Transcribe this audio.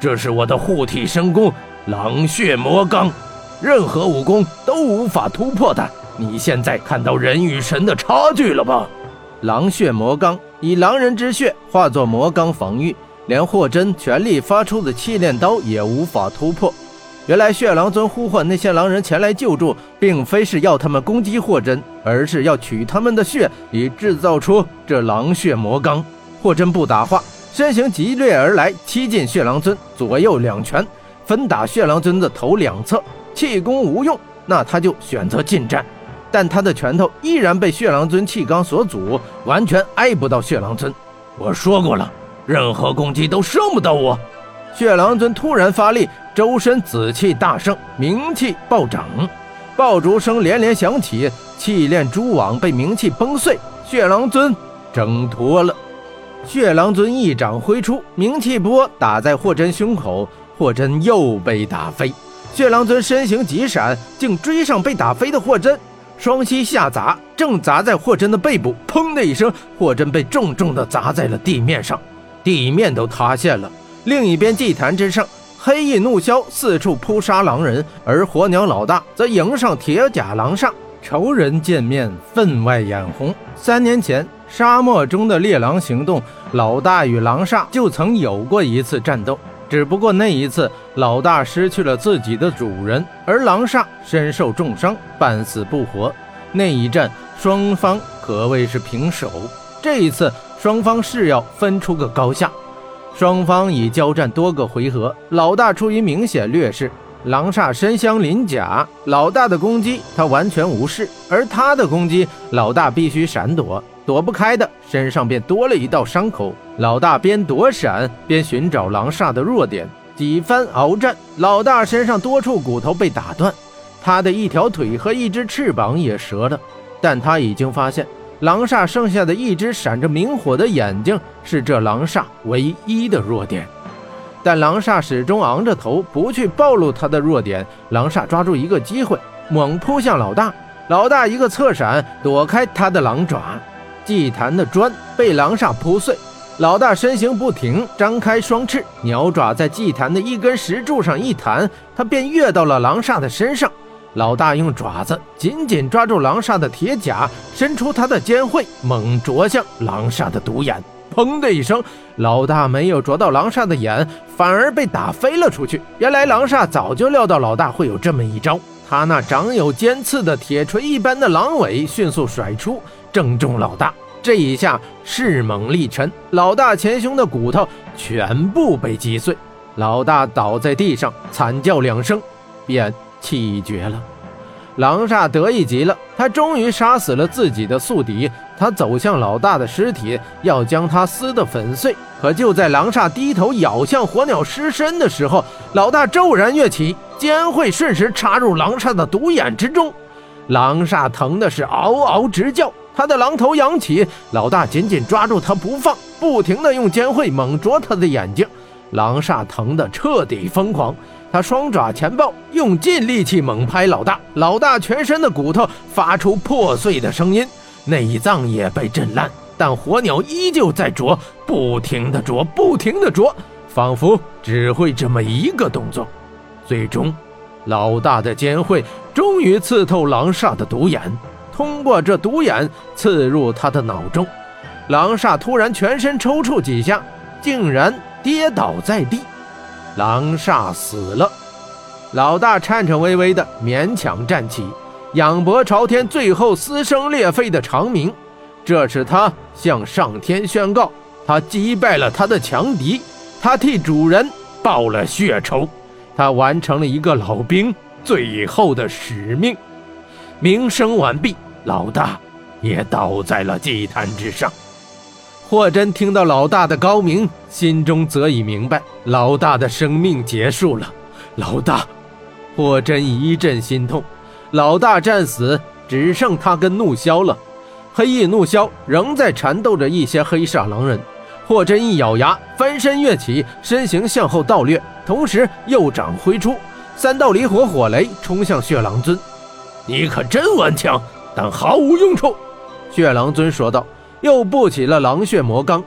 这是我的护体神功——狼血魔罡，任何武功都无法突破的。你现在看到人与神的差距了吧？狼血魔罡以狼人之血化作魔罡防御，连霍真全力发出的气炼刀也无法突破。原来血狼尊呼唤那些狼人前来救助，并非是要他们攻击霍真，而是要取他们的血，以制造出这狼血魔罡。霍真不答话，身形急掠而来，踢进血狼尊，左右两拳分打血狼尊的头两侧。气功无用，那他就选择近战，但他的拳头依然被血狼尊气罡所阻，完全挨不到血狼尊。我说过了，任何攻击都伤不到我。血狼尊突然发力。周身紫气大盛，名气暴涨，爆竹声连连响起，气炼蛛网被名气崩碎，血狼尊挣脱了。血狼尊一掌挥出，名气波打在霍真胸口，霍真又被打飞。血狼尊身形急闪，竟追上被打飞的霍真，双膝下砸，正砸在霍真的背部。砰的一声，霍真被重重地砸在了地面上，地面都塌陷了。另一边祭坛之上。黑翼怒枭四处扑杀狼人，而火鸟老大则迎上铁甲狼煞。仇人见面，分外眼红。三年前，沙漠中的猎狼行动，老大与狼煞就曾有过一次战斗，只不过那一次老大失去了自己的主人，而狼煞身受重伤，半死不活。那一战，双方可谓是平手。这一次，双方是要分出个高下。双方已交战多个回合，老大处于明显劣势。狼煞身镶鳞甲，老大的攻击他完全无视，而他的攻击老大必须闪躲，躲不开的身上便多了一道伤口。老大边躲闪边寻找狼煞的弱点，几番鏖战，老大身上多处骨头被打断，他的一条腿和一只翅膀也折了，但他已经发现。狼煞剩下的一只闪着明火的眼睛是这狼煞唯一的弱点，但狼煞始终昂着头，不去暴露他的弱点。狼煞抓住一个机会，猛扑向老大，老大一个侧闪躲开他的狼爪，祭坛的砖被狼煞扑碎。老大身形不停，张开双翅，鸟爪在祭坛的一根石柱上一弹，他便跃到了狼煞的身上。老大用爪子紧紧抓住狼煞的铁甲，伸出他的尖喙，猛啄向狼煞的独眼。砰的一声，老大没有啄到狼煞的眼，反而被打飞了出去。原来狼煞早就料到老大会有这么一招，他那长有尖刺的铁锤一般的狼尾迅速甩出，正中老大。这一下势猛力沉，老大前胸的骨头全部被击碎，老大倒在地上，惨叫两声，便。气绝了，狼煞得意极了，他终于杀死了自己的宿敌。他走向老大的尸体，要将他撕得粉碎。可就在狼煞低头咬向火鸟尸身的时候，老大骤然跃起，尖会瞬时插入狼煞的独眼之中。狼煞疼的是嗷嗷直叫，他的狼头扬起，老大紧紧抓住他不放，不停地用尖会猛啄他的眼睛。狼煞疼得彻底疯狂。他双爪前抱，用尽力气猛拍老大，老大全身的骨头发出破碎的声音，内脏也被震烂，但火鸟依旧在啄，不停的啄，不停的啄，仿佛只会这么一个动作。最终，老大的尖喙终于刺透狼煞的独眼，通过这独眼刺入他的脑中，狼煞突然全身抽搐几下，竟然跌倒在地。狼煞死了，老大颤颤巍巍的勉强站起，仰脖朝天，最后撕声裂肺的长鸣。这是他向上天宣告，他击败了他的强敌，他替主人报了血仇，他完成了一个老兵最后的使命。鸣声完毕，老大也倒在了祭坛之上。霍真听到老大的高明，心中则已明白，老大的生命结束了。老大，霍真一阵心痛。老大战死，只剩他跟怒枭了。黑翼怒枭仍在缠斗着一些黑煞狼人。霍真一咬牙，翻身跃起，身形向后倒掠，同时右掌挥出，三道离火火雷冲向血狼尊。你可真顽强，但毫无用处。血狼尊说道。又布起了狼血魔罡，